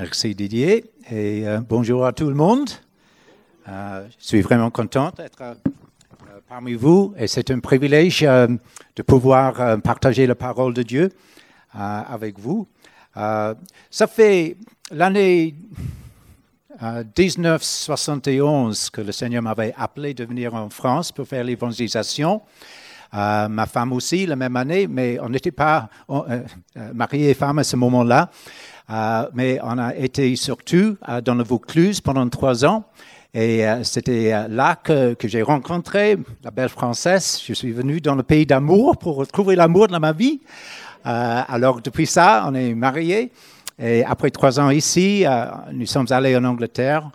Merci Didier et euh, bonjour à tout le monde. Euh, je suis vraiment content d'être euh, parmi vous et c'est un privilège de pouvoir partager la parole de Dieu avec vous. ça fait l'année 1971 que le Seigneur m'avait appelé de venir en France pour faire l'évangélisation. ma femme aussi, la même année, mais on n'était pas mariés et femmes à ce moment-là. Euh, mais on a été surtout euh, dans le Vaucluse pendant trois ans. Et euh, c'était là que, j'ai rencontré la belle française. Je suis venu dans le pays d'amour pour retrouver l'amour dans ma vie. alors depuis ça, on est mariés. Et après trois ans ici, nous sommes allés en Angleterre.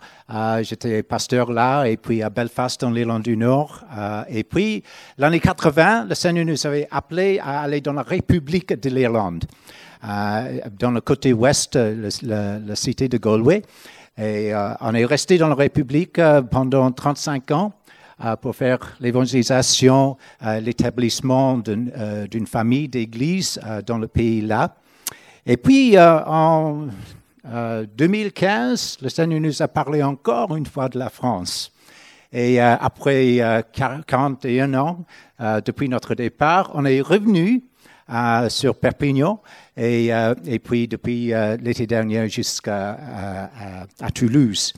J'étais pasteur là, et puis à Belfast, dans l'Irlande du Nord. et puis, l'année 80, le Seigneur nous avait appelés à aller dans la République de l'Irlande. Euh, dans le côté ouest, la, cité de Galway. Et euh, on est resté dans la République euh, pendant 35 ans pour faire l'évangélisation, l'établissement d'une famille d'églises dans le pays-là. Et puis, en 2015, le Seigneur nous a parlé encore une fois de la France. Et après 41 ans depuis notre départ, on est revenu sur Perpignan et, euh, et puis depuis euh, l'été dernier jusqu'à à, Toulouse.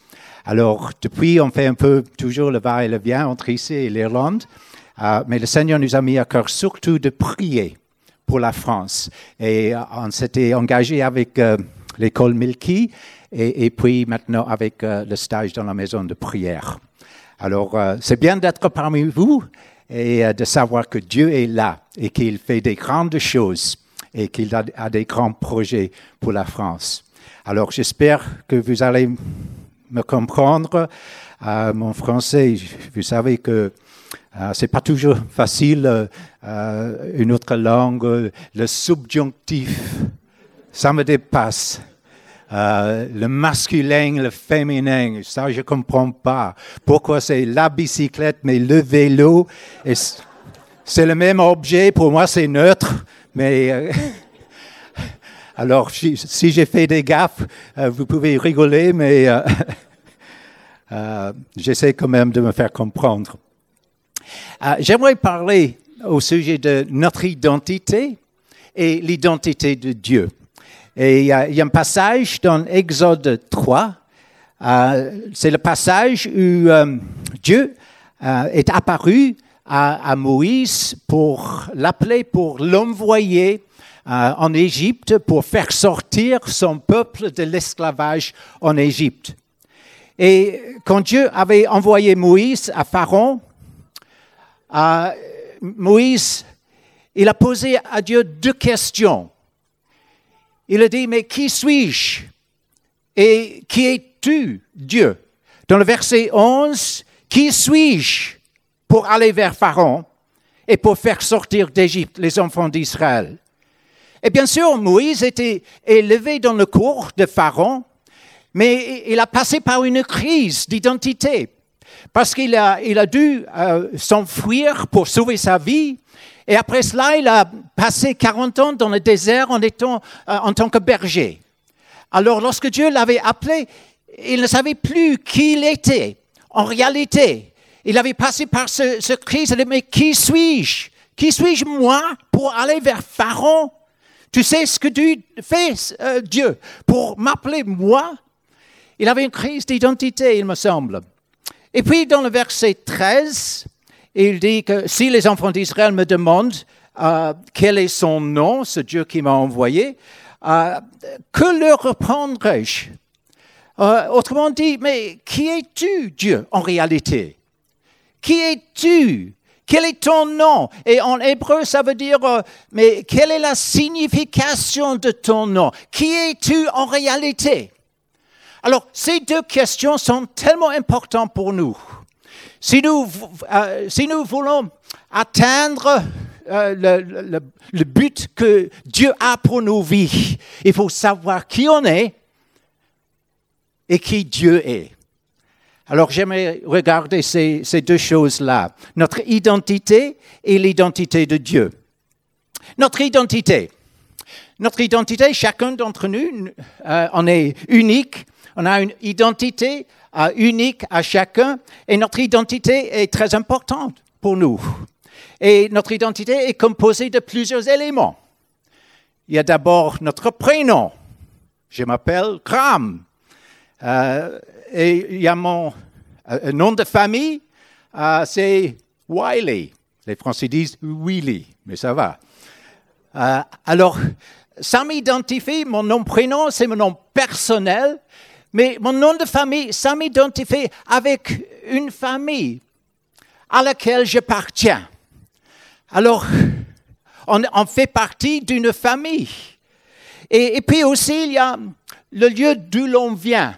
Alors, depuis, on fait un peu toujours le va et le vient entre ici et l'Irlande, euh, mais le Seigneur nous a mis à cœur surtout de prier pour la France. Et on s'était engagé avec l'école Milky et, et, puis maintenant avec le stage dans la maison de prière. Alors, c'est bien d'être parmi vous et de savoir que Dieu est là et qu'il fait des grandes choses et qu'il a, des grands projets pour la France. Alors j'espère que vous allez me comprendre. Euh, mon français, vous savez que euh, c'est pas toujours facile. Euh, une autre langue, le subjonctif, ça me dépasse. Le masculin, le féminin, ça je comprends pas. Pourquoi c'est la bicyclette mais le vélo C'est le même objet, pour moi c'est neutre. Mais euh, alors, si, j'ai fait des gaffes, euh, vous pouvez rigoler, mais euh, j'essaie quand même de me faire comprendre. J'aimerais parler au sujet de notre identité et l'identité de Dieu. Et il y, a, un passage dans Exode 3, c'est le passage où Dieu est apparu à, Moïse pour l'appeler, pour l'envoyer euh, en Égypte pour faire sortir son peuple de l'esclavage en Égypte. Et quand Dieu avait envoyé Moïse à Pharaon, euh, Moïse, il a posé à Dieu deux questions. Il a dit, mais qui suis-je? Et qui es-tu, Dieu? Dans le verset 11, qui suis-je pour aller vers Pharaon et pour faire sortir d'Égypte les enfants d'Israël? Et bien sûr, Moïse était élevé dans le cours de Pharaon, mais il a passé par une crise d'identité, parce qu'il a, il a dû euh, s'enfuir pour sauver sa vie. Et après cela, il a passé 40 ans dans le désert en étant euh, en tant que berger. Alors, lorsque Dieu l'avait appelé, il ne savait plus qui il était en réalité. Il avait passé par ce, ce crise. Il dit, mais qui suis-je? Qui suis-je moi pour aller vers Pharaon? Tu sais ce que tu fais, euh, Dieu, pour m'appeler moi? Il avait une crise d'identité, il me semble. Et puis dans le verset 13, il dit que si les enfants d'Israël me demandent euh, quel est son nom, ce Dieu qui m'a envoyé, euh, que leur répondrai-je Autrement dit, mais qui es-tu, Dieu, en réalité? Qui es-tu? Quel est ton nom? Et en hébreu, ça veut dire, euh, mais quelle est la signification de ton nom? Qui es-tu en réalité? Alors, ces deux questions sont tellement importantes pour nous. Si nous, euh, si nous voulons atteindre euh, le, le, but que Dieu a pour nos vies, il faut savoir qui on est et qui Dieu est. Alors j'aimerais regarder ces, deux choses-là, notre identité et l'identité de Dieu. Notre identité. notre identité, chacun d'entre nous, euh, on est unique, on a une identité euh, unique à chacun, et notre identité est très importante pour nous. Et notre identité est composée de plusieurs éléments. Il y a d'abord notre prénom. Je m'appelle Graham. Euh, et il y a mon nom de famille, c'est Wiley. Les Français disent Willy, mais ça va. alors, ça m'identifie, mon nom prénom, c'est mon nom personnel, mais mon nom de famille, ça m'identifie avec une famille à laquelle j'appartiens. Alors, on, fait partie d'une famille. Et, puis aussi, il y a le lieu d'où l'on vient.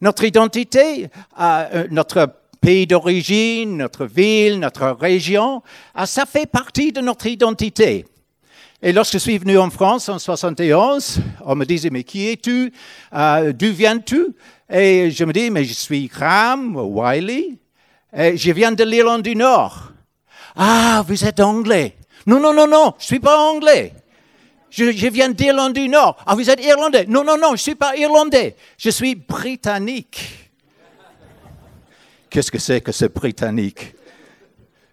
Notre identité, euh, notre pays d'origine, notre ville, notre région, euh, ça fait partie de notre identité. Et lorsque je suis venu en France en 71, on me disait, mais qui es-tu? Euh, D'où viens-tu? Et je me dis, mais je suis Graham Wiley. Et je viens de l'Irlande du Nord. Ah, vous êtes anglais. Non, non, non, non, je ne suis pas anglais. Je, je viens d'Irlande du Nord. Ah, vous êtes irlandais. Non, non, non, je ne suis pas irlandais. Je suis britannique. Qu'est-ce que c'est que ce britannique?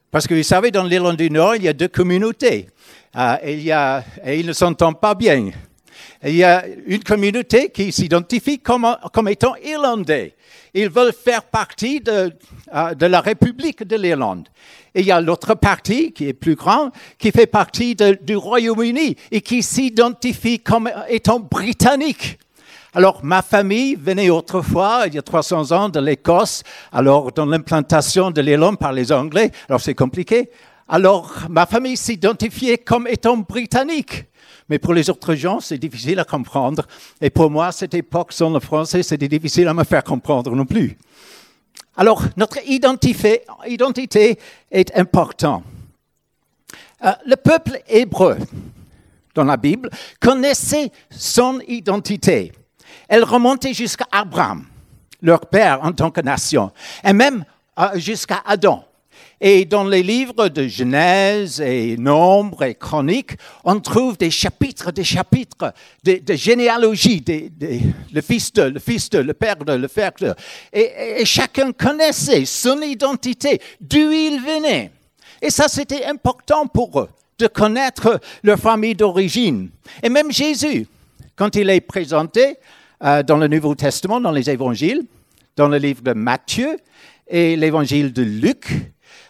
Parce que vous savez, dans l'Irlande du Nord, il y a deux communautés. Ah, il et ils ne s'entendent pas bien. il y a une communauté qui s'identifie comme, étant irlandais. Ils veulent faire partie de, ah, de la République de l'Irlande. Et il y a l'autre partie qui est plus grand, qui fait partie du Royaume-Uni et qui s'identifie comme étant britannique. Alors, ma famille venait autrefois, il y a 300 ans, de l'Écosse. Alors, dans l'implantation de l'Irlande par les Anglais, alors c'est compliqué. Alors, ma famille s'identifiait comme étant britannique. Mais pour les autres gens, c'est difficile à comprendre. Et pour moi, cette époque, sans le français, c'était difficile à me faire comprendre non plus. Alors, notre identité, identité est importante. Euh, le peuple hébreu, dans la Bible, connaissait son identité. Elle remontait jusqu'à Abraham, leur père en tant que nation, et même euh, jusqu'à Adam. Et dans les livres de Genèse et Nombre et Chroniques, on trouve des chapitres, des chapitres de, généalogie, le fils de, le fils de, le père de, le frère de. Et, et chacun connaissait son identité, d'où il venait. Et ça, c'était important pour eux, de connaître leur famille d'origine. Et même Jésus, quand il est présenté euh, dans le Nouveau Testament, dans les évangiles, dans le livre de Matthieu et l'évangile de Luc,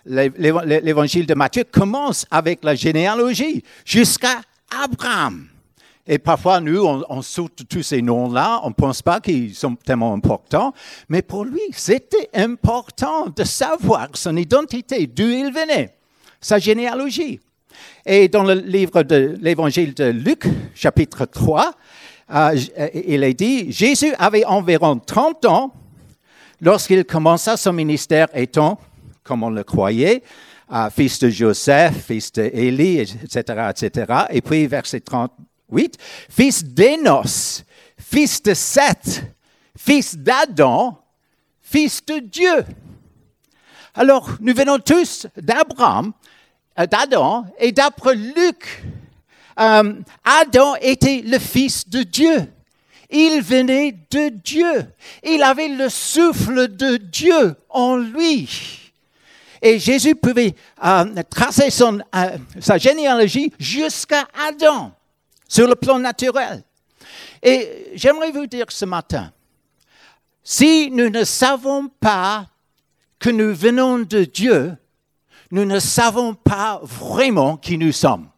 l'évangile de Matthieu commence avec la généalogie jusqu'à Abraham. Et parfois, nous, on, saute tous ces noms-là, on ne pense pas qu'ils sont tellement importants, mais pour lui, c'était important de savoir son identité, d'où il venait, sa généalogie. Et dans le livre de l'évangile de Luc, chapitre 3, euh, il est dit, Jésus avait environ 30 ans lorsqu'il commença son ministère étant comme on le croyait, fils de Joseph, fils d'Élie, etc., etc. Et puis, verset 38, fils d'Énos, fils de Seth, fils d'Adam, fils de Dieu. Alors, nous venons tous d'Abraham, euh, d'Adam, et d'après Luc, euh, Adam était le fils de Dieu. Il venait de Dieu. Il avait le souffle de Dieu en lui. Et Jésus pouvait euh, tracer son, euh, sa généalogie jusqu'à Adam, sur le plan naturel. Et j'aimerais vous dire ce matin, si nous ne savons pas que nous venons de Dieu, nous ne savons pas vraiment qui nous sommes.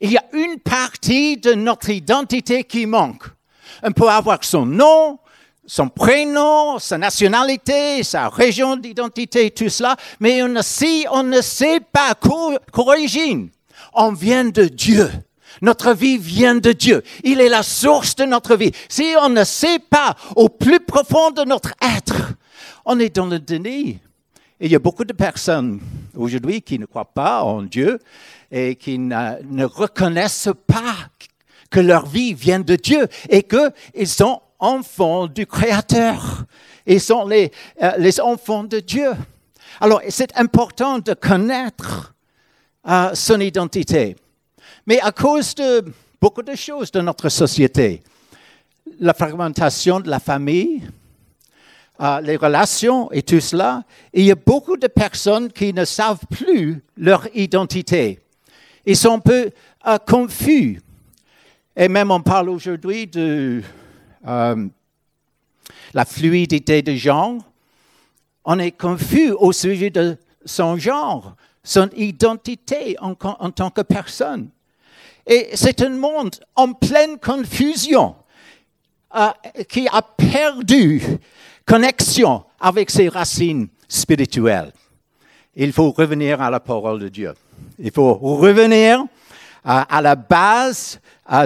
Il y a une partie de notre identité qui manque. On peut avoir son nom, son prénom, sa nationalité, sa région d'identité, tout cela, mais on, si on ne sait pas qu'origine, on vient de Dieu. Notre vie vient de Dieu. Il est la source de notre vie. Si on ne sait pas au plus profond de notre être, on est dans le déni. Et il y a beaucoup de personnes aujourd'hui qui ne croient pas en Dieu et qui ne, reconnaissent pas que leur vie vient de Dieu et qu'ils sont enfants du Créateur. Ils sont les, euh, les enfants de Dieu. Alors, c'est important de connaître euh, son identité. Mais à cause de beaucoup de choses dans notre société. La fragmentation de la famille, euh, les relations et tout cela. il y a beaucoup de personnes qui ne savent plus leur identité. Ils sont un peu confus. Et même on parle aujourd'hui de euh, la fluidité de genre. On est confus au sujet de son genre, son identité en, tant que personne. Et c'est un monde en pleine confusion qui a perdu connexion avec ses racines spirituelles. Il faut revenir à la parole de Dieu. Il faut revenir à, la base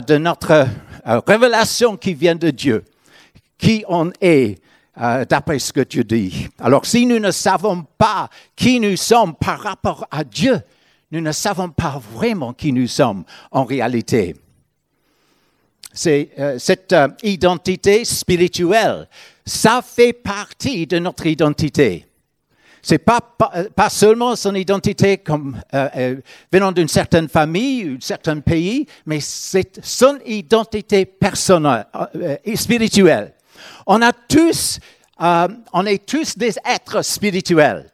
de notre euh, révélation qui vient de Dieu, qui on est euh, d'après ce que Dieu dit. Alors si nous ne savons pas qui nous sommes par rapport à Dieu, nous ne savons pas vraiment qui nous sommes en réalité. C'est euh, cette identité spirituelle ça fait partie de notre identité. C'est pas, pas, seulement son identité comme euh, euh, venant d'une certaine famille ou d'un certain pays, mais c'est son identité personnelle euh, et spirituelle. On a tous, on est tous des êtres spirituels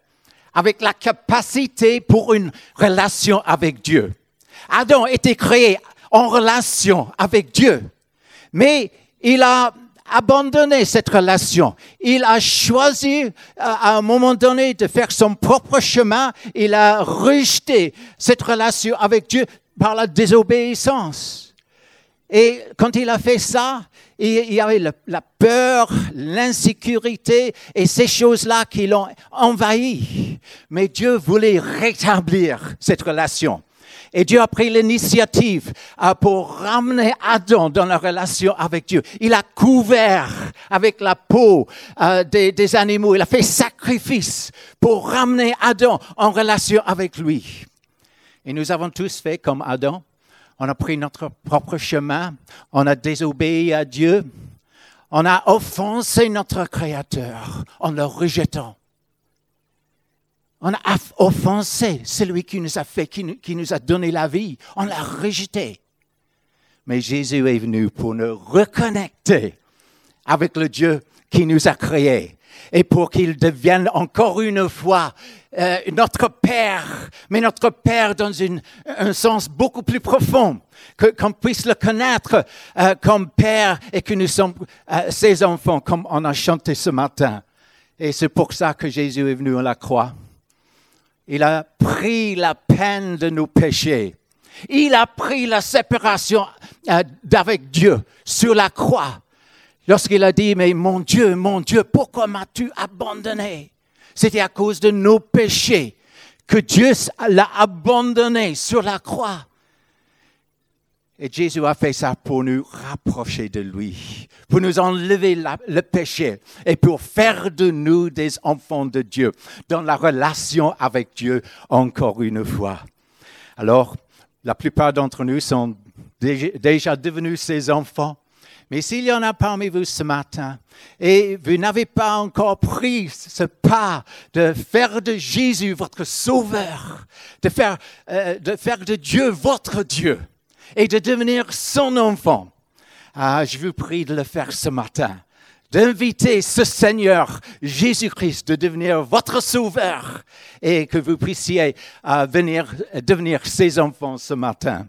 avec la capacité pour une relation avec Dieu. Adam été créé en relation avec Dieu, mais il a abandonné cette relation. Il a choisi euh, à un moment donné de faire son propre chemin. Il a rejeté cette relation avec Dieu par la désobéissance. Et quand il a fait ça, il y avait la peur, l'insécurité et ces choses-là qui l'ont envahi. Mais Dieu voulait rétablir cette relation. Et Dieu a pris l'initiative euh, pour ramener Adam dans la relation avec Dieu. Il a couvert avec la peau euh, des, animaux. Il a fait sacrifice pour ramener Adam en relation avec lui. Et nous avons tous fait comme Adam. On a pris notre propre chemin. On a désobéi à Dieu. On a offensé notre Créateur en le rejetant. On a offensé celui qui nous a fait, qui nous, a donné la vie. On l'a rejeté. Mais Jésus est venu pour nous reconnecter avec le Dieu qui nous a créés et pour qu'il devienne encore une fois euh, notre Père, mais notre Père dans un sens beaucoup plus profond, qu'on puisse le connaître euh, comme Père et que nous sommes euh, ses enfants, comme on a chanté ce matin. Et c'est pour ça que Jésus est venu à la croix. Il a pris la peine de nos péchés. Il a pris la séparation euh, d'avec Dieu sur la croix. Lorsqu'il a dit, mais mon Dieu, mon Dieu, pourquoi m'as-tu abandonné? C'était à cause de nos péchés que Dieu l'a abandonné sur la croix. Et Jésus a fait ça pour nous rapprocher de lui, pour nous enlever le péché et pour faire de nous des enfants de Dieu dans la relation avec Dieu encore une fois. Alors, la plupart d'entre nous sont déjà devenus ses enfants. Mais s'il y en a parmi vous ce matin et vous n'avez pas encore pris ce pas de faire de Jésus votre sauveur, de faire, euh, de, faire de Dieu votre Dieu, et de devenir son enfant. Ah, je vous prie de le faire ce matin, d'inviter ce Seigneur Jésus-Christ de devenir votre sauveur et que vous puissiez euh, venir devenir ses enfants ce matin.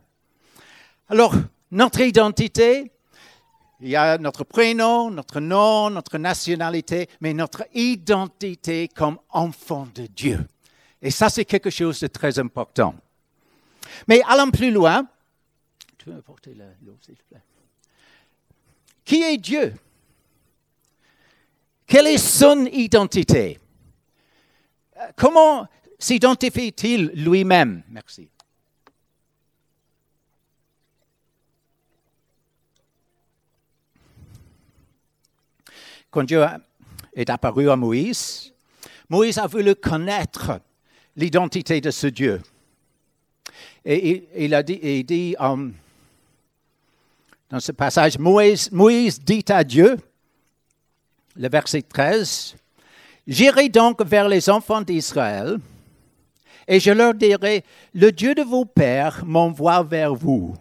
Alors, notre identité, il y a notre prénom, notre nom, notre nationalité, mais notre identité comme enfant de Dieu. Et ça, c'est quelque chose de très important. Mais allons plus loin, qui est Dieu? Quelle est son identité? Comment s'identifie-t-il lui-même? Merci. Quand Dieu est apparu à Moïse, Moïse a voulu connaître l'identité de ce Dieu. Et il, a dit um, dans ce passage, Moïse, dit à Dieu, le verset 13, J'irai donc vers les enfants d'Israël et je leur dirai, le Dieu de vos pères m'envoie vers vous.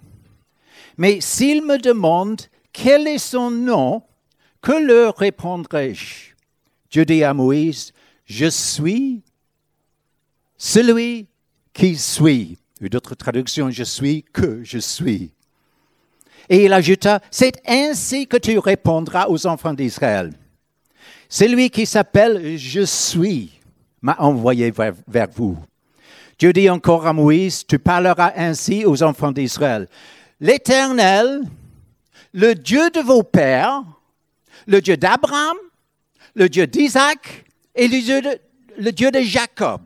Mais s'ils me demandent quel est son nom, que leur répondrai-je? Dieu dit à Moïse, je suis celui qui suis. Ou d'autres traductions, je suis que je suis. Et il ajouta, c'est ainsi que tu répondras aux enfants d'Israël. Celui qui s'appelle Je suis m'a envoyé vers, vous. Dieu dit encore à Moïse, tu parleras ainsi aux enfants d'Israël. L'Éternel, le Dieu de vos pères, le Dieu d'Abraham, le Dieu d'Isaac et le Dieu de Jacob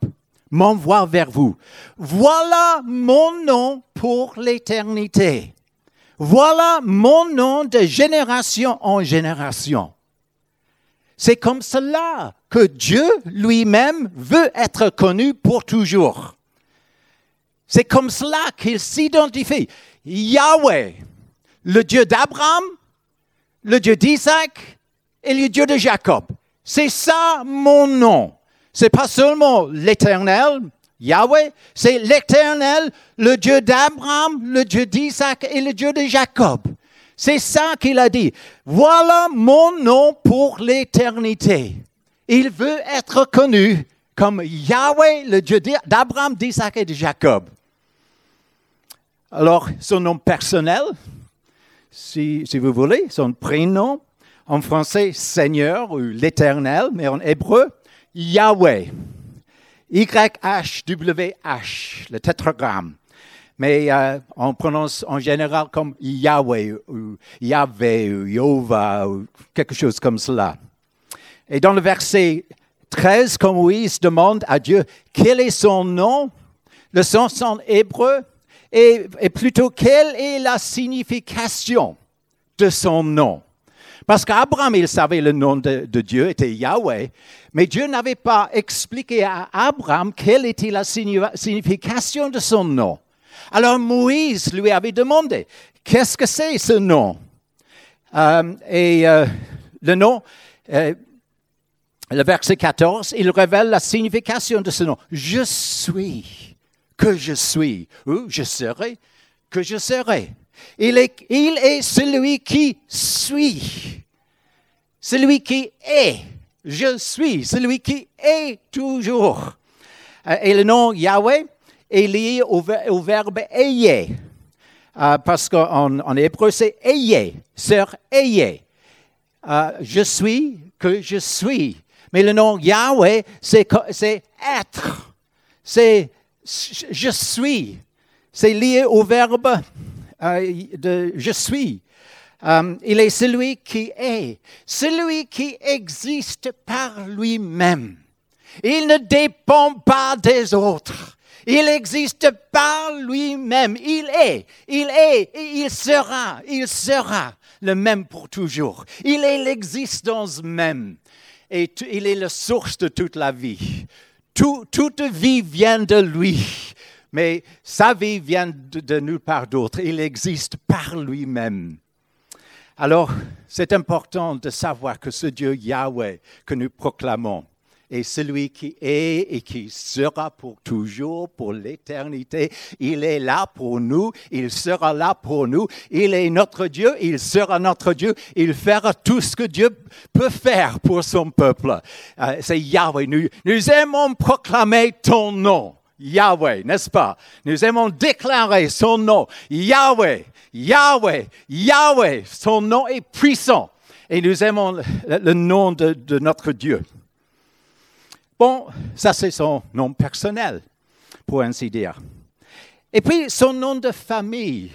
m'envoie vers vous. Voilà mon nom pour l'éternité. Voilà mon nom de génération en génération. C'est comme cela que Dieu lui-même veut être connu pour toujours. C'est comme cela qu'il s'identifie. Yahweh, le Dieu d'Abraham, le Dieu d'Isaac et le Dieu de Jacob. C'est ça mon nom. C'est pas seulement l'Éternel, Yahweh, c'est l'Éternel, le Dieu d'Abraham, le Dieu d'Isaac et le Dieu de Jacob. C'est ça qu'il a dit. Voilà mon nom pour l'éternité. Il veut être connu comme Yahweh, le Dieu d'Abraham, d'Isaac et de Jacob. Alors, son nom personnel, si, vous voulez, son prénom, en français, Seigneur ou l'Éternel, mais en hébreu, Yahweh. Y-H-W-H, le tétragramme. Mais euh, on prononce en général comme Yahweh ou Yahvé ou Yova ou quelque chose comme cela. Et dans le verset 13, quand Moïse demande à Dieu quel est son nom, le sens en hébreu est plutôt quelle est la signification de son nom? Parce qu'Abraham, il savait le nom de, Dieu était Yahweh, mais Dieu n'avait pas expliqué à Abraham quelle était la signification de son nom. Alors Moïse lui avait demandé, qu'est-ce que c'est ce nom? Euh, Et euh, le nom, euh, le verset 14, il révèle la signification de ce nom. Je suis que je suis, ou je serai que je serai. Il est, il est celui qui suit, celui qui est. Je suis, celui qui est toujours. Et le nom Yahweh est lié au, au verbe ayez, euh, parce qu'en en hébreu c'est ayez, sœur ayez. Euh, je suis que je suis. Mais le nom Yahweh, c'est être. C'est je suis. C'est lié au verbe euh, je suis. Um, il est celui qui est, celui qui existe par lui-même. Il ne dépend pas des autres. Il existe par lui-même. Il est, il est, et il sera, il sera le même pour toujours. Il est l'existence même. Et il est la source de toute la vie. toute vie vient de lui mais sa vie vient de, nulle part d'autre. Il existe par lui-même. Alors, c'est important de savoir que ce Dieu Yahweh que nous proclamons est celui qui est et qui sera pour toujours, pour l'éternité. Il est là pour nous, il sera là pour nous. Il est notre Dieu, il sera notre Dieu. Il fera tout ce que Dieu peut faire pour son peuple. Euh, c'est Yahweh. Nous, nous aimons proclamer ton nom. Yahweh, n'est-ce pas? Nous aimons déclarer son nom. Yahweh, Yahweh, Yahweh. Son nom est puissant. Et nous aimons le, nom de, notre Dieu. Bon, ça c'est son nom personnel, pour ainsi dire. Et puis son nom de famille,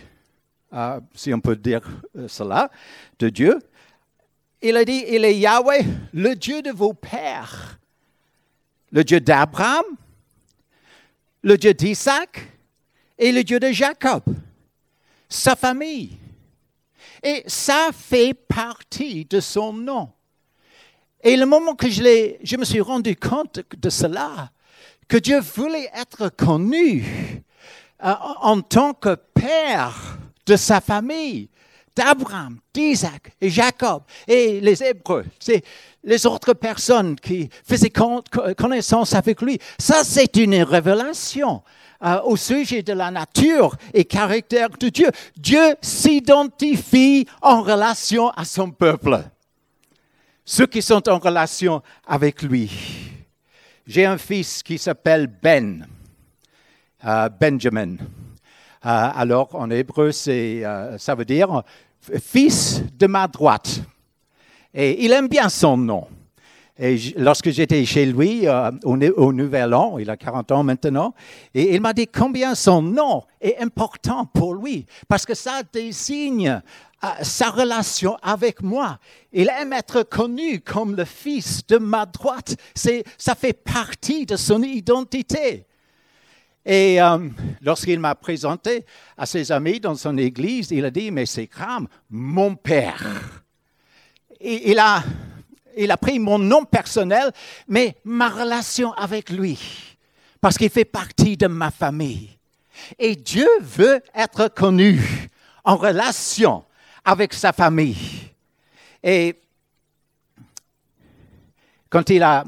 euh, si on peut dire euh, cela, de Dieu. Il a dit, il est Yahweh, le Dieu de vos pères, le Dieu d'Abraham, le Dieu d'Isaac et le Dieu de Jacob, sa famille. Et ça fait partie de son nom. Et le moment que je, me suis rendu compte de cela, que Dieu voulait être connu euh, en tant que père de sa famille, d'Abraham, d'Isaac et Jacob et les Hébreux, c'est les autres personnes qui faisaient connaissance avec lui. Ça, c'est une révélation euh, au sujet de la nature et caractère de Dieu. Dieu s'identifie en relation à son peuple, ceux qui sont en relation avec lui. J'ai un fils qui s'appelle Ben, euh, Benjamin. Euh, alors en hébreu, ça veut dire fils de ma droite. Et il aime bien son nom. Et lorsque j'étais chez lui euh, au, Nouvel An, il a 40 ans maintenant, et il m'a dit combien son nom est important pour lui, parce que ça désigne euh, sa relation avec moi. Il aime être connu comme le fils de ma droite. Ça fait partie de son identité. Et euh, lorsqu'il m'a présenté à ses amis dans son église, il a dit, mais c'est Kram, mon père. Il a pris mon nom personnel, mais ma relation avec lui, parce qu'il fait partie de ma famille. Et Dieu veut être connu en relation avec sa famille. Et quand il a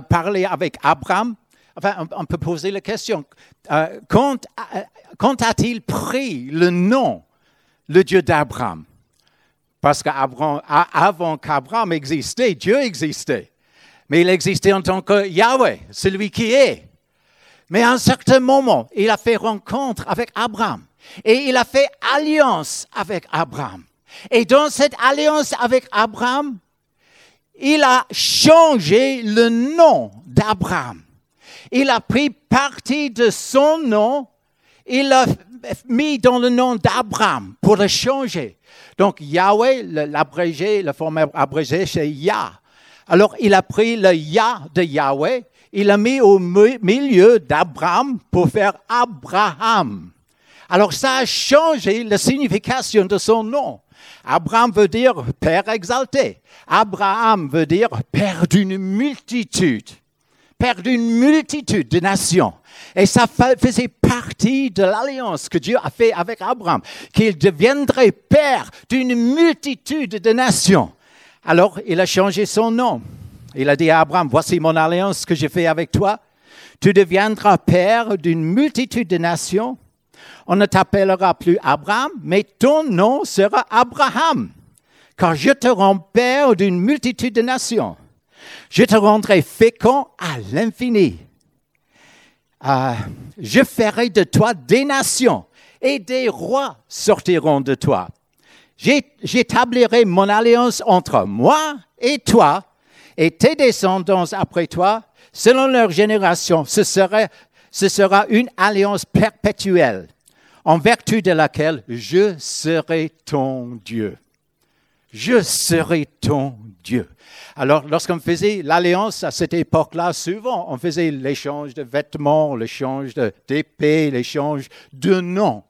parlé avec Abraham, enfin, on peut poser la question, euh, quand, euh, quand a-t-il pris le nom, le Dieu d'Abraham? Parce qu'avant qu'Abraham existait, Dieu existait. Mais il existait en tant que Yahweh, celui qui est. Mais à un certain moment, il a fait rencontre avec Abraham. Et il a fait alliance avec Abraham. Et dans cette alliance avec Abraham, il a changé le nom d'Abraham. Il a pris partie de son nom, il l'a mis dans le nom d'Abraham pour le changer. Donc Yahweh, l'abrégé, la forme abrégée, c'est Yah. Alors il a pris le Yah de Yahweh, il l'a mis au milieu d'Abraham pour faire Abraham. Alors ça a changé la signification de son nom. Abraham veut dire Père exalté. Abraham veut dire Père d'une multitude. Père d'une multitude de nations. Et ça faisait partie de l'alliance que Dieu a fait avec Abraham, qu'il deviendrait père d'une multitude de nations. Alors, il a changé son nom. Il a dit à Abraham, voici mon alliance que j'ai fait avec toi. Tu deviendras père d'une multitude de nations. On ne t'appellera plus Abraham, mais ton nom sera Abraham, car je te rends père d'une multitude de nations. Je te rendrai fécond à l'infini. Euh, je ferai de toi des nations et des rois sortiront de toi. J'établirai mon alliance entre moi et toi et tes descendants après toi, selon leur génération. Ce sera, ce sera une alliance perpétuelle, en vertu de laquelle je serai ton Dieu. Je serai ton Dieu. Alors, lorsqu'on faisait l'alliance à cette époque-là, souvent, on faisait l'échange de vêtements, l'échange d'épées, l'échange de noms.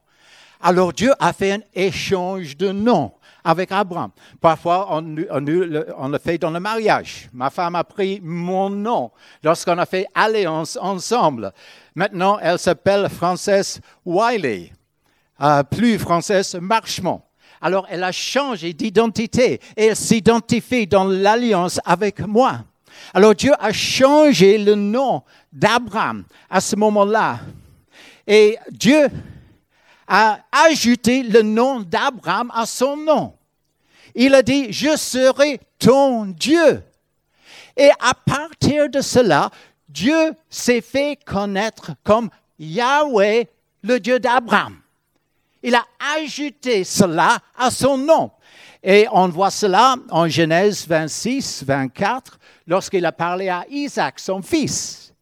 Alors, Dieu a fait un échange de noms avec Abraham. Parfois, on, le fait dans le mariage. Ma femme a pris mon nom lorsqu'on a fait alliance ensemble. Maintenant, elle s'appelle Frances Wiley, euh, plus Frances Marchemont. Alors elle a changé d'identité et elle s'identifie dans l'alliance avec moi. Alors Dieu a changé le nom d'Abraham à ce moment-là. Et Dieu a ajouté le nom d'Abraham à son nom. Il a dit, je serai ton Dieu. Et à partir de cela, Dieu s'est fait connaître comme Yahweh, le Dieu d'Abraham. Il a ajouté cela à son nom. Et on voit cela en Genèse 26, 24, lorsqu'il a parlé à Isaac, son fils.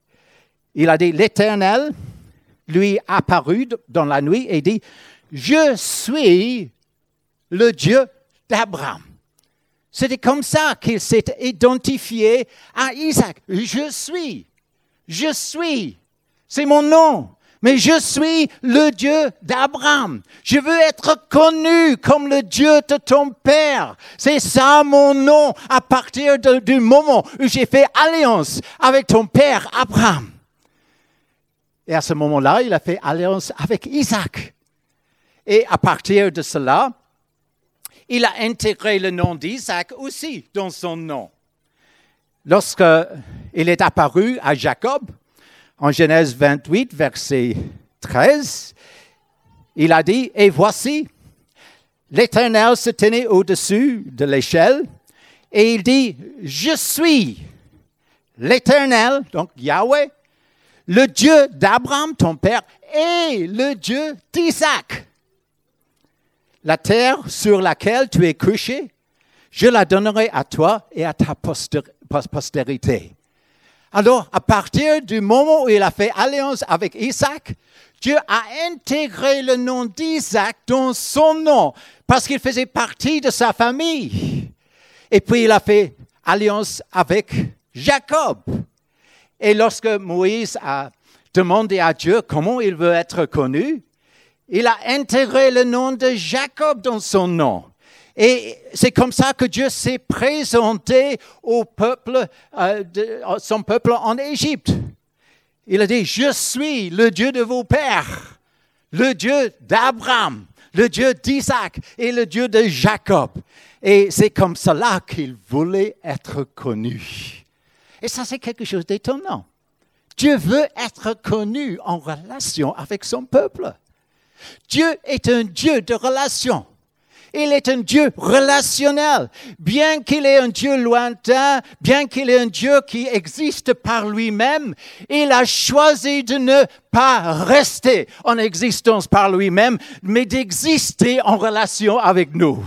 Il a dit, l'Éternel lui apparu dans la nuit et dit, je suis le Dieu d'Abraham. C'était comme ça qu'il s'est identifié à Isaac. Je suis, je suis, c'est mon nom mais je suis le Dieu d'Abraham. Je veux être connu comme le Dieu de ton père. C'est ça mon nom à partir du moment où j'ai fait alliance avec ton père Abraham. Et à ce moment-là, il a fait alliance avec Isaac. Et à partir de cela, il a intégré le nom d'Isaac aussi dans son nom. Lorsqu'il est apparu à Jacob, En Genèse 28, verset 13, il a dit, et voici, l'Éternel se tenait au-dessus de l'échelle, et il dit, je suis l'Éternel, donc Yahweh, le Dieu d'Abraham, ton père, et le Dieu d'Isaac. La terre sur laquelle tu es couché, je la donnerai à toi et à ta postérité. Alors, à partir du moment où il a fait alliance avec Isaac, Dieu a intégré le nom d'Isaac dans son nom parce qu'il faisait partie de sa famille. Et puis il a fait alliance avec Jacob. Et lorsque Moïse a demandé à Dieu comment il veut être connu, il a intégré le nom de Jacob dans son nom. Et c'est comme ça que Dieu s'est présenté au peuple, euh, son peuple en Égypte. Il a dit, je suis le Dieu de vos pères, le Dieu d'Abraham, le Dieu d'Isaac et le Dieu de Jacob. Et c'est comme cela qu'il voulait être connu. Et ça, c'est quelque chose d'étonnant. Dieu veut être connu en relation avec son peuple. Dieu est un Dieu de relation. Il est un Dieu relationnel. Bien qu'il est un Dieu lointain, bien qu'il est un Dieu qui existe par lui-même, il a choisi de ne pas rester en existence par lui-même, mais d'exister en relation avec nous.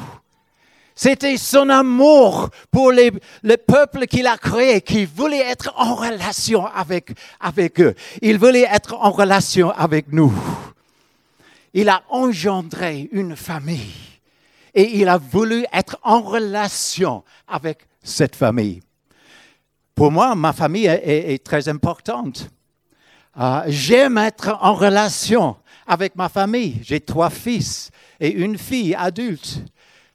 C'était son amour pour les, le peuple qu'il a créé, qui voulait être en relation avec, avec eux. Il voulait être en relation avec nous. Il a engendré une famille et il a voulu être en relation avec cette famille. Pour moi, ma famille est, très importante. Euh, j'aime être en relation avec ma famille. J'ai trois fils et une fille adulte.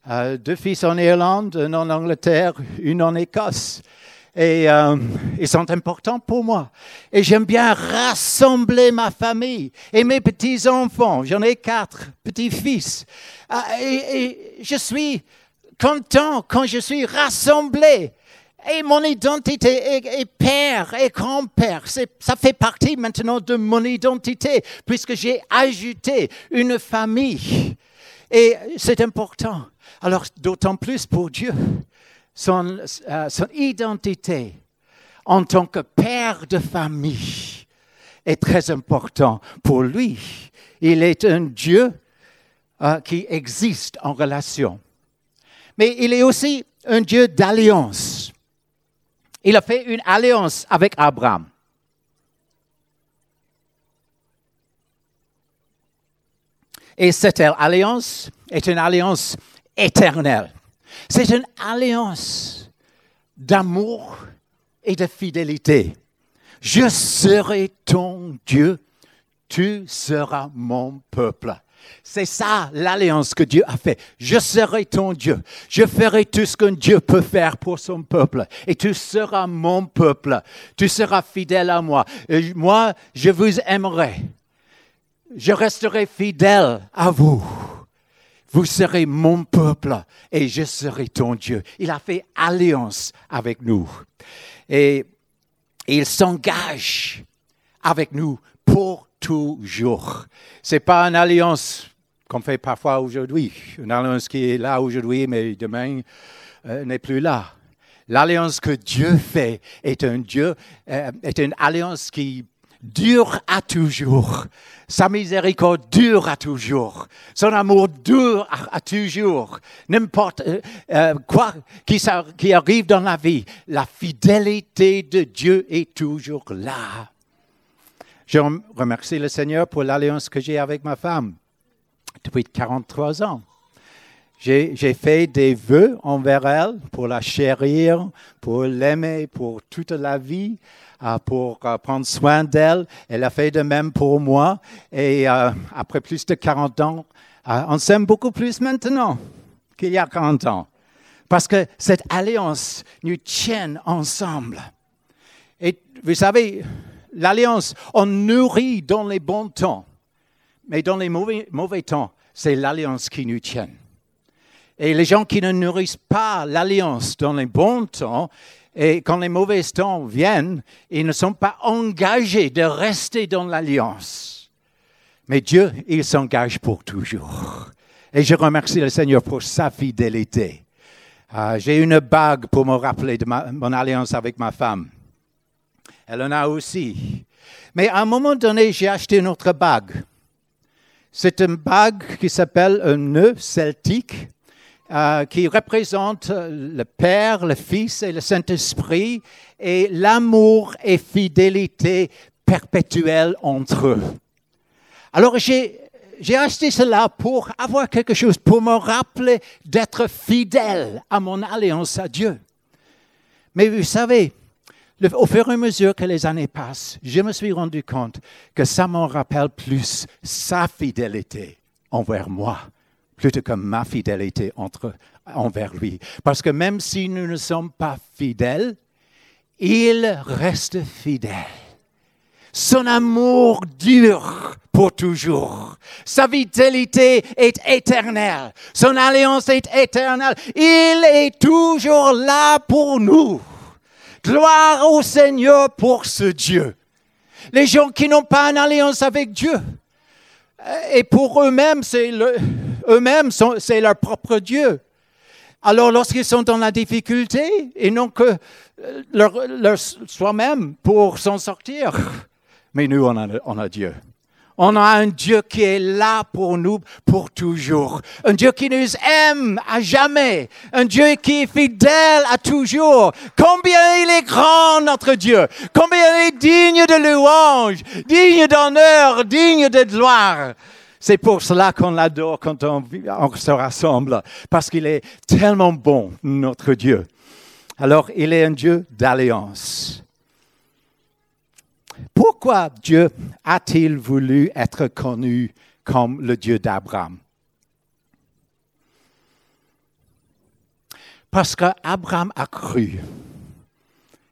Euh, deux fils en Irlande, un en Angleterre, une en Écosse. Et euh, ils sont importants pour moi. Et j'aime bien rassembler ma famille et mes petits-enfants. J'en ai quatre petits-fils. Euh, et, je suis content quand je suis rassemblé. Et mon identité est, père et grand-père. Ça fait partie maintenant de mon identité puisque j'ai ajouté une famille. Et c'est important. Alors, d'autant plus pour Dieu, son, euh, son, identité en tant que père de famille est très important pour lui. Il est un Dieu euh, qui existe en relation. Mais il est aussi un Dieu d'alliance. Il a fait une alliance avec Abraham. Et cette alliance est une alliance éternelle. C'est une alliance d'amour et de fidélité. Je serai ton Dieu, tu seras mon peuple. C'est ça l'alliance que Dieu a fait. Je serai ton Dieu. Je ferai tout ce qu'un Dieu peut faire pour son peuple. Et tu seras mon peuple. Tu seras fidèle à moi. Et moi, je vous aimerai. Je resterai fidèle à vous. Vous serez mon peuple et je serai ton Dieu. Il a fait alliance avec nous. Et il s'engage avec nous pour toujours. Ce n'est pas une alliance qu'on fait parfois aujourd'hui, une alliance qui est là aujourd'hui, mais demain euh, n'est plus là. L'alliance que Dieu fait est un Dieu, euh, est une alliance qui dure à toujours. Sa miséricorde dure à toujours. Son amour dure à, toujours. N'importe euh, euh, quoi qui, qui arrive dans la vie, la fidélité de Dieu est toujours là. Je remercie le Seigneur pour l'alliance que j'ai avec ma femme depuis 43 ans. J'ai fait des vœux envers elle pour la chérir, pour l'aimer pour toute la vie. Euh, pour euh, prendre soin d'elle. Elle a fait de même pour moi. Et euh, après plus de 40 ans, on s'aime beaucoup plus maintenant qu'il y a 40 ans. Parce que cette alliance nous tient ensemble. Et vous savez, l'alliance, on nourrit dans les bons temps. Mais dans les mauvais temps, c'est l'alliance qui nous tient. Et les gens qui ne nourrissent pas l'alliance dans les bons temps, Et quand les mauvais temps viennent, ils ne sont pas engagés de rester dans l'alliance. Mais Dieu, il s'engage pour toujours. Et je remercie le Seigneur pour sa fidélité. Euh, j'ai une bague pour me rappeler de mon alliance avec ma femme. Elle en a aussi. Mais à un moment donné, j'ai acheté une autre bague. C'est une bague qui s'appelle un nœud celtique euh, qui représente le Père, le Fils et le Saint-Esprit et l'amour et fidélité perpétuelle entre eux. Alors j'ai, j'ai acheté cela pour avoir quelque chose, pour me rappeler d'être fidèle à mon alliance à Dieu. Mais vous savez, au fur et à mesure que les années passent, je me suis rendu compte que ça m'en rappelle plus sa fidélité envers moi plutôt que ma fidélité envers lui. Parce que même si nous ne sommes pas fidèles, il reste fidèle. Son amour dure pour toujours. Sa fidélité est éternelle. Son alliance est éternelle. Il est toujours là pour nous. Gloire au Seigneur pour ce Dieu. Les gens qui n'ont pas une alliance avec Dieu, et pour eux-mêmes, c'est le, eux-mêmes, c'est leur propre Dieu. Alors, lorsqu'ils sont dans la difficulté, ils n'ont que euh, leur, leur soi-même pour s'en sortir. Mais nous, on a, on a Dieu. On a un Dieu qui est là pour nous pour toujours. Un Dieu qui nous aime à jamais. Un Dieu qui est fidèle à toujours. Combien il est grand, notre Dieu. Combien il est digne de louange, digne d'honneur, digne de gloire. C'est pour cela qu'on l'adore quand on, se rassemble, parce qu'il est tellement bon, notre Dieu. Alors, il est un Dieu d'alliance. Pourquoi Dieu a-t-il voulu être connu comme le Dieu d'Abraham? Parce qu'Abraham a cru.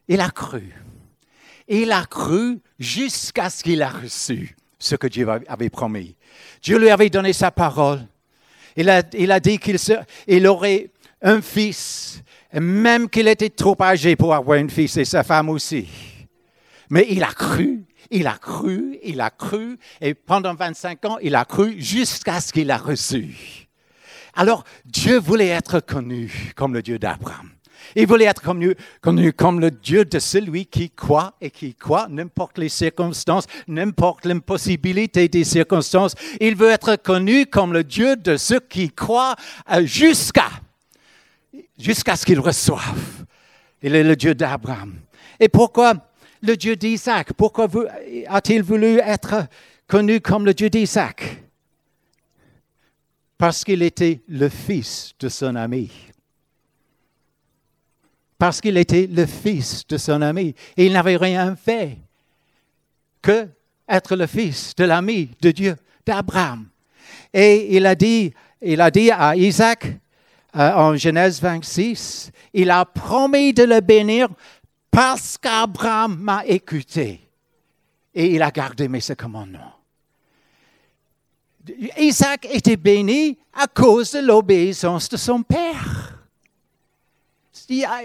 Il a cru. Il a cru jusqu'à ce qu'il a reçu ce que Dieu avait promis. Dieu lui avait donné sa parole. Il a, il a dit qu'il il aurait un fils, même qu'il était trop âgé pour avoir un fils et sa femme aussi. Mais il a cru, il a cru, il a cru, et pendant 25 ans, il a cru jusqu'à ce qu'il a reçu. Alors, Dieu voulait être connu comme le Dieu d'Abraham. Il voulait être connu, connu, comme le Dieu de celui qui croit et qui croit, n'importe les circonstances, n'importe l'impossibilité des circonstances. Il veut être connu comme le Dieu de ceux qui croient euh, jusqu'à, jusqu'à ce qu'ils reçoivent. Il est le Dieu d'Abraham. Et pourquoi le Dieu d'Isaac? Pourquoi a-t-il voulu être connu comme le Dieu d'Isaac? Parce qu'il était le fils de son ami. Parce qu'il était le fils de son ami. Et il n'avait rien fait que être le fils de l'ami de Dieu, d'Abraham. Et il a dit, il a dit à Isaac, euh, en Genèse 26, il a promis de le bénir parce qu'Abraham m'a écouté et il a gardé mes commandements. Isaac était béni à cause de l'obéissance de son père.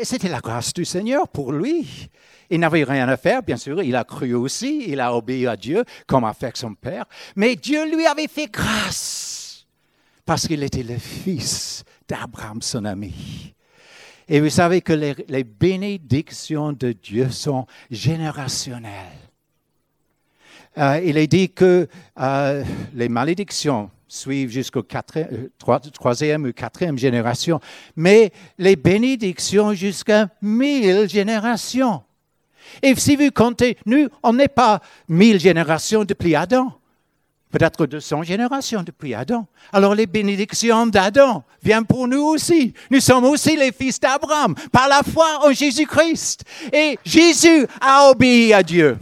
C'était la grâce du Seigneur pour lui. Il n'avait rien à faire, bien sûr, il a cru aussi, il a obéi à Dieu comme a fait son père, mais Dieu lui avait fait grâce parce qu'il était le fils d'Abraham, son ami. Et vous savez que les, bénédictions de Dieu sont générationnelles. Euh, il est dit que euh, les malédictions suivent jusqu'au euh, troisième ou quatrième génération, mais les bénédictions jusqu'à mille générations. Et si vous comptez, nous, on n'est pas mille générations depuis Adam peut-être 200 générations depuis Adam. Alors les bénédictions d'Adam viennent pour nous aussi. Nous sommes aussi les fils d'Abraham par la foi en Jésus-Christ. Et Jésus a obéi à Dieu.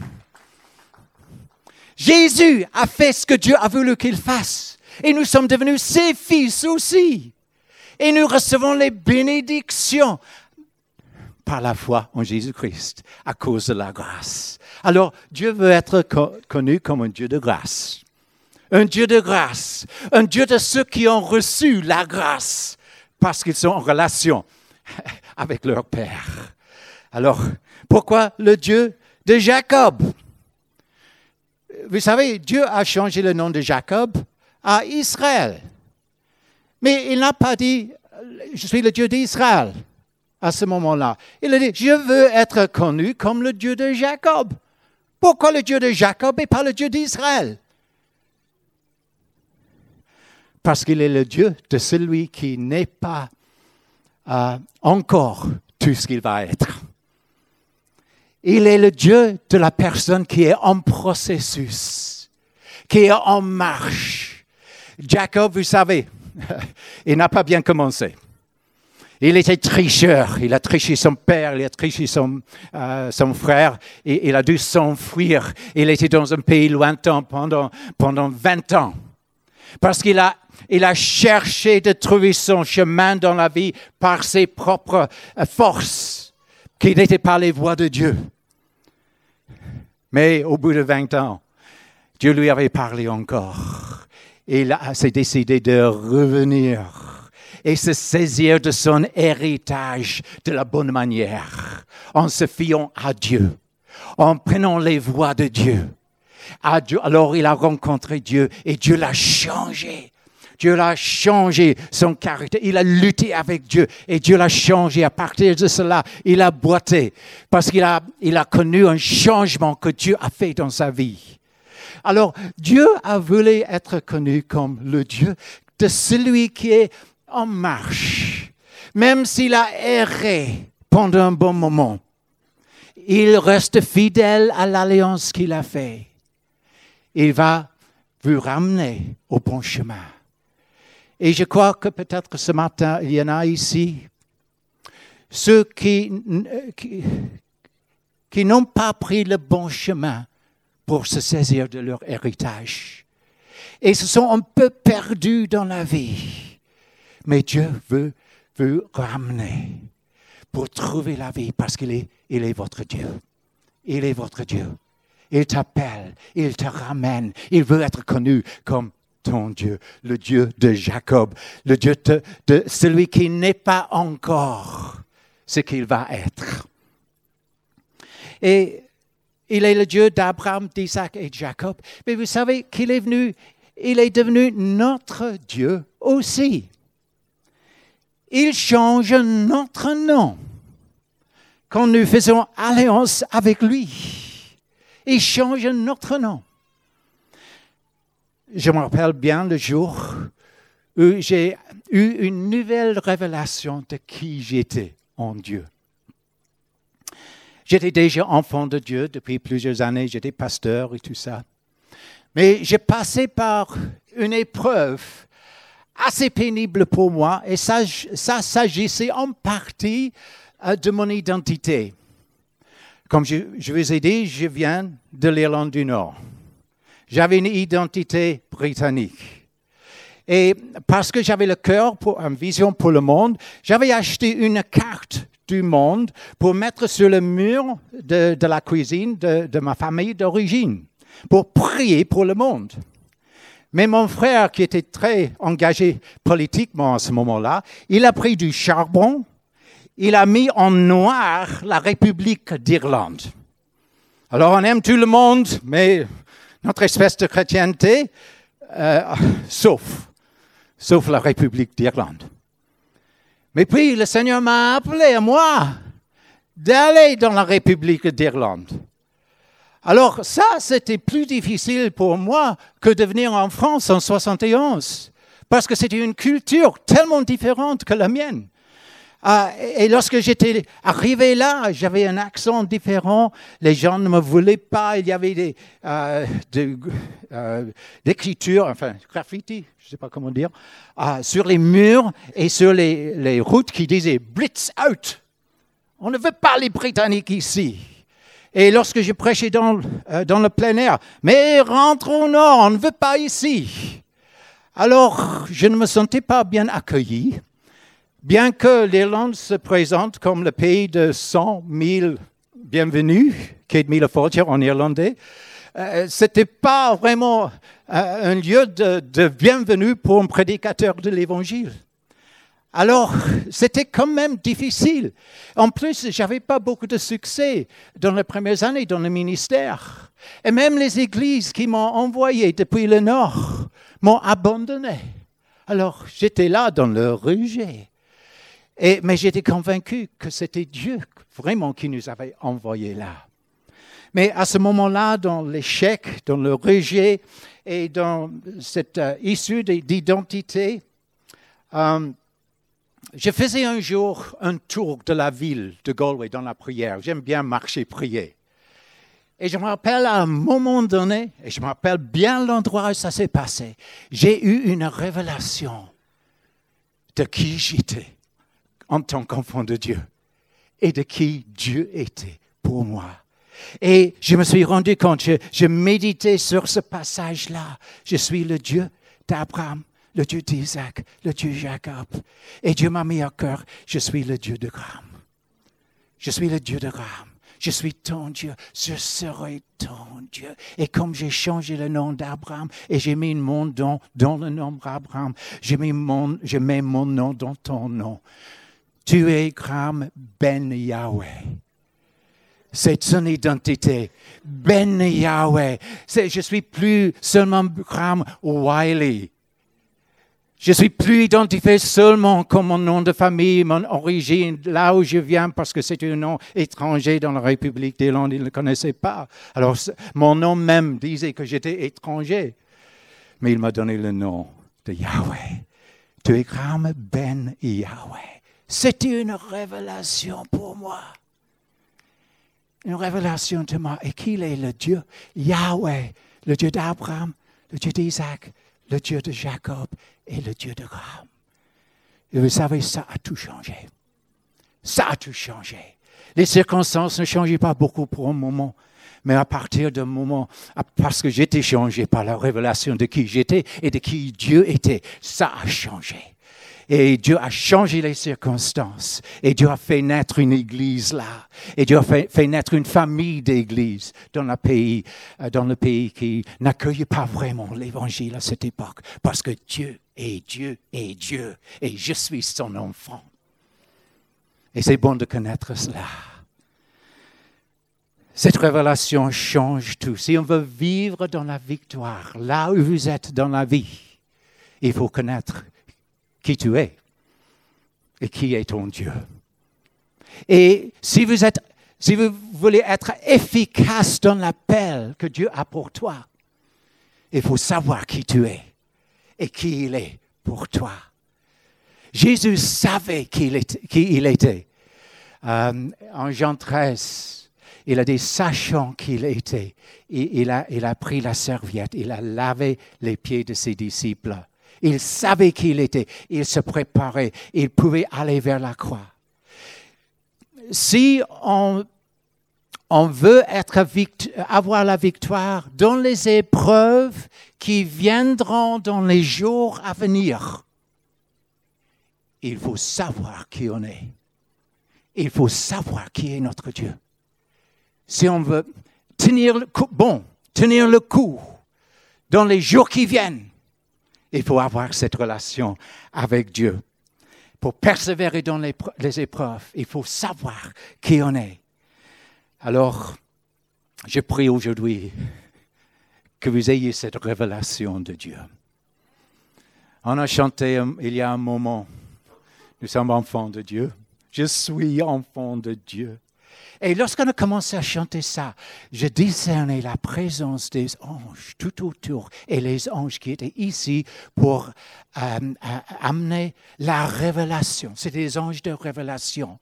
Jésus a fait ce que Dieu a voulu qu'il fasse. Et nous sommes devenus ses fils aussi. Et nous recevons les bénédictions par la foi en Jésus-Christ à cause de la grâce. Alors Dieu veut être connu comme un Dieu de grâce un Dieu de grâce, un Dieu de ceux qui ont reçu la grâce parce qu'ils sont en relation avec leur Père. Alors, pourquoi le Dieu de Jacob? Vous savez, Dieu a changé le nom de Jacob à Israël. Mais il n'a pas dit, je suis le Dieu d'Israël à ce moment-là. Il a dit, je veux être connu comme le Dieu de Jacob. Pourquoi le Dieu de Jacob et pas le Dieu d'Israël? Parce qu'il est le Dieu de celui qui n'est pas euh, encore tout ce qu'il va être. Il est le Dieu de la personne qui est en processus, qui est en marche. Jacob, vous savez, il n'a pas bien commencé. Il était tricheur. Il a triché son père, il a triché son, euh, frère. Il a dû s'enfuir. Il était dans un pays lointain pendant, pendant 20 ans. Parce qu'il a, a cherché de trouver son chemin dans la vie par ses propres euh, forces, qui n'étaient pas les voies de Dieu. Mais au bout de 20 ans, Dieu lui avait parlé encore. Il s'est décidé de revenir et se saisir de son héritage de la bonne manière, en se fiant à Dieu, en prenant les voies de Dieu. Alors il a rencontré Dieu et Dieu l'a changé. Dieu l'a changé son caractère. Il a lutté avec Dieu et Dieu l'a changé. À partir de cela, il a boité parce qu'il a, il a connu un changement que Dieu a fait dans sa vie. Alors, Dieu a voulu être connu comme le Dieu de celui qui est en marche, même s'il a erré pendant un bon moment, il reste fidèle à l'alliance qu'il a faite. Il va vous ramener au bon chemin. Et je crois que peut-être ce matin, il y en a ici, ceux qui, qui, qui n'ont pas pris le bon chemin pour se saisir de leur héritage. Et se sont un peu perdus dans la vie. Mais Dieu veut vous ramener pour trouver la vie parce qu'il est, il est votre Dieu. Il est votre Dieu. Il t'appelle, il te ramène, il veut être connu comme ton Dieu, le Dieu de Jacob, le Dieu de, de celui qui n'est pas encore ce qu'il va être. Et il est le Dieu d'Abraham, d'Isaac et de Jacob. Mais vous savez qu'il est venu, il est devenu notre Dieu aussi il change notre nom quand nous faisons alliance avec lui. Il change notre nom. Je me rappelle bien le jour où j'ai eu une nouvelle révélation de qui j'étais en Dieu. J'étais déjà enfant de Dieu depuis plusieurs années, j'étais pasteur et tout ça. Mais j'ai passé par une épreuve assez pénible pour moi et ça, ça s'agissait en partie euh, de mon identité. Comme je, vous ai dit, je viens de l'Irlande du Nord. J'avais une identité britannique. Et parce que j'avais le cœur pour une vision pour le monde, j'avais acheté une carte du monde pour mettre sur le mur de, la cuisine de, de ma famille d'origine, pour prier pour le monde. Mais mon frère, qui était très engagé politiquement à ce moment-là, il a pris du charbon, il a mis en noir la République d'Irlande. Alors on aime tout le monde, mais notre espèce de chrétienté, euh, sauf, sauf la République d'Irlande. Mais puis le Seigneur m'a appelé à moi d'aller dans la République d'Irlande. Alors ça, c'était plus difficile pour moi que de venir en France en 71, parce que c'était une culture tellement différente que la mienne. Ah, et lorsque j'étais arrivé là, j'avais un accent différent. Les gens ne me voulaient pas. Il y avait des euh, euh d'écriture, enfin graffiti, je ne sais pas comment dire, euh, sur les murs et sur les, les routes qui disaient Blitz out. On ne veut pas les Britanniques ici. Et lorsque je prêchais dans, euh, dans le plein air, mais rentre au nord, on ne veut pas ici. Alors, je ne me sentais pas bien accueilli, bien que l'Irlande se présente comme le pays de 100 000 bienvenus, Kate Mille en irlandais. Euh, Ce n'était pas vraiment euh, un lieu de, de bienvenue pour un prédicateur de l'Évangile. Alors, c'était quand même difficile. En plus, j'avais pas beaucoup de succès dans les premières années dans le ministère. Et même les églises qui m'ont envoyé depuis le Nord m'ont abandonné. Alors, j'étais là dans le rejet. Mais j'étais convaincu que c'était Dieu vraiment qui nous avait envoyés là. Mais à ce moment-là, dans l'échec, dans le rejet et dans cette euh, issue d'identité, euh, je faisais un jour un tour de la ville de Galway dans la prière. J'aime bien marcher, prier. Et je me rappelle à un moment donné, et je me rappelle bien l'endroit où ça s'est passé, j'ai eu une révélation de qui j'étais en tant qu'enfant de Dieu et de qui Dieu était pour moi. Et je me suis rendu compte, je, je méditais sur ce passage-là. Je suis le Dieu d'Abraham, le Dieu d'Isaac, le Dieu Jacob. Et Dieu m'a mis à cœur, je suis le Dieu de Graham. Je suis le Dieu de Graham. Je suis ton Dieu, je serai ton Dieu. Et comme j'ai changé le nom d'Abraham et j'ai mis mon nom dans le nom d'Abraham, je mets mon nom dans ton nom. Tu es Graham Ben Yahweh. C'est son identité. Ben Yahweh. Je suis plus seulement Graham Wiley. Je suis plus identifié seulement comme mon nom de famille, mon origine, là où je viens, parce que c'est un nom étranger dans la République d'Irlande, ils ne le connaissaient pas. Alors, mon nom même disait que j'étais étranger. Mais il m'a donné le nom de Yahweh. Tu es Graham Ben Yahweh. C'était une révélation pour moi. Une révélation de moi. Et qu'il est le Dieu Yahweh, le Dieu d'Abraham, le Dieu d'Isaac, le Dieu de Jacob et le Dieu de Graham. Et vous savez, ça a tout changé. Ça a tout changé. Les circonstances ne changeaient pas beaucoup pour un moment, mais à partir d'un moment, parce que j'étais changé par la révélation de qui j'étais et de qui Dieu était, ça a changé. Et Dieu a changé les circonstances. Et Dieu a fait naître une église là. Et Dieu a fait, naître une famille d'églises dans le pays, euh, dans le pays qui n'accueillait pas vraiment l'évangile à cette époque. Parce que Dieu est Dieu est Dieu. Et je suis son enfant. Et c'est bon de connaître cela. Cette révélation change tout. Si on veut vivre dans la victoire, là où vous êtes dans la vie, il faut connaître qui tu es et qui est ton Dieu. Et si vous, êtes, si vous voulez être efficace dans l'appel que Dieu a pour toi, il faut savoir qui tu es et qui il est pour toi. Jésus savait qui il était. Il. Euh, en Jean 13, il a dit, sachant qu'il était, il, a, il a pris la serviette, il a lavé les pieds de ses disciples. Il savait qui il était. Il se préparait. Il pouvait aller vers la croix. Si on, veut avoir la victoire dans les épreuves qui viendront dans les jours à venir, il faut savoir qui on est. Il faut savoir qui est notre Dieu. Si on veut tenir le coup, bon, tenir le coup dans les jours qui viennent, il faut avoir cette relation avec Dieu. Pour persévérer dans les, épreuves, il faut savoir qui on est. Alors, je prie aujourd'hui que vous ayez cette révélation de Dieu. On a chanté euh, il y a un moment, nous sommes enfants de Dieu. Je suis enfant de Dieu. Et lorsqu'on a commencé à chanter ça, je discernais la présence des anges tout autour et les anges qui étaient ici pour euh, euh, amener la révélation. C'est des anges de révélation.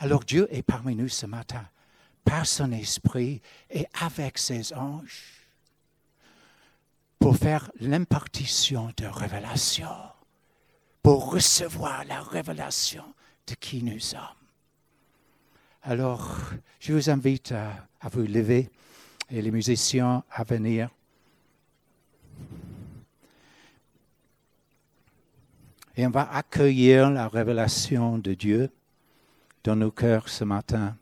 Alors Dieu est parmi nous ce matin, par son esprit et avec ses anges, pour faire l'impartition de révélation, pour recevoir la révélation de qui nous sommes. Alors, je vous invite à, vous lever et les musiciens à venir. Et on va accueillir la révélation de Dieu dans nos cœurs ce matin.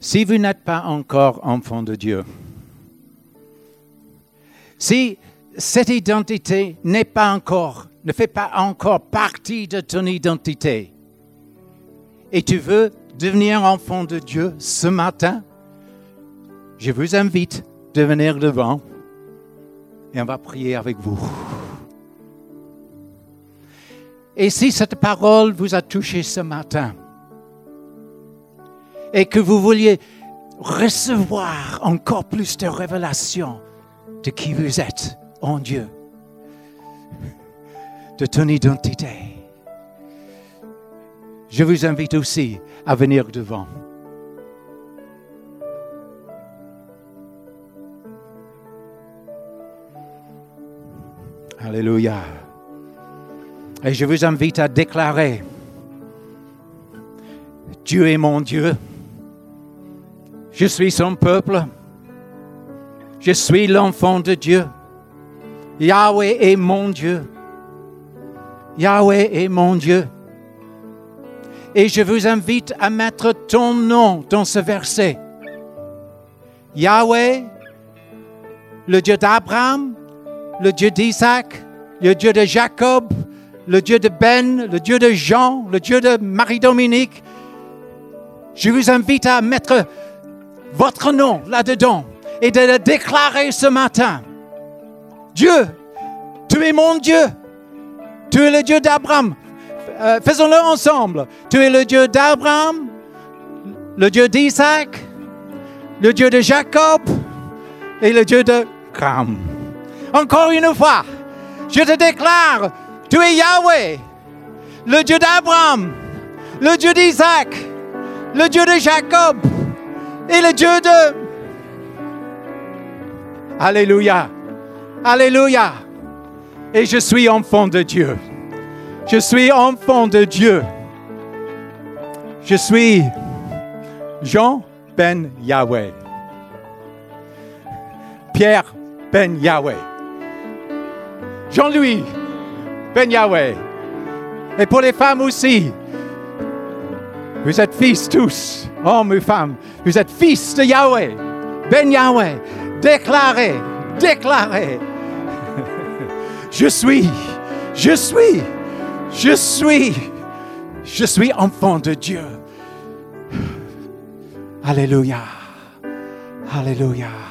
Si vous n'êtes pas encore enfant de Dieu, si cette identité n'est pas encore, ne fait pas encore partie de ton identité, et tu veux devenir enfant de Dieu ce matin, je vous invite de venir devant et on va prier avec vous. Et si cette parole vous a touché ce matin et que vous vouliez recevoir encore plus de révélations de qui vous êtes en Dieu, de ton identité, je vous invite aussi à venir devant. Alléluia. Et je vous invite à déclarer, Dieu est mon Dieu, je suis son peuple, je suis l'enfant de Dieu, Yahweh est mon Dieu, Yahweh est mon Dieu. Et je vous invite à mettre ton nom dans ce verset. Yahweh, le Dieu d'Abraham, le Dieu d'Isaac, le Dieu de Jacob, le Dieu de Ben, le Dieu de Jean, le Dieu de Marie-Dominique. Je vous invite à mettre votre nom là-dedans et de le déclarer ce matin. Dieu, tu es mon Dieu. Tu es le Dieu d'Abraham. Euh, faisons-le ensemble. Tu es le Dieu d'Abraham, le Dieu d'Isaac, le Dieu de Jacob et le Dieu de Cram. Encore une fois, je te déclare, tu es Yahweh, le Dieu d'Abraham, le Dieu d'Isaac, le Dieu de Jacob et le Dieu de... Alléluia. Alléluia. Et je suis enfant de Dieu. Je suis enfant de Dieu. Je suis Jean Ben Yahweh. Pierre Ben Yahweh. Jean-Louis Ben Yahweh. Et pour les femmes aussi. Vous êtes fils tous, hommes et femmes. Vous êtes fils de Yahweh. Ben Yahweh. Déclaré, déclaré. Je suis, je suis, je suis, je suis enfant de Dieu. Alléluia. Alléluia.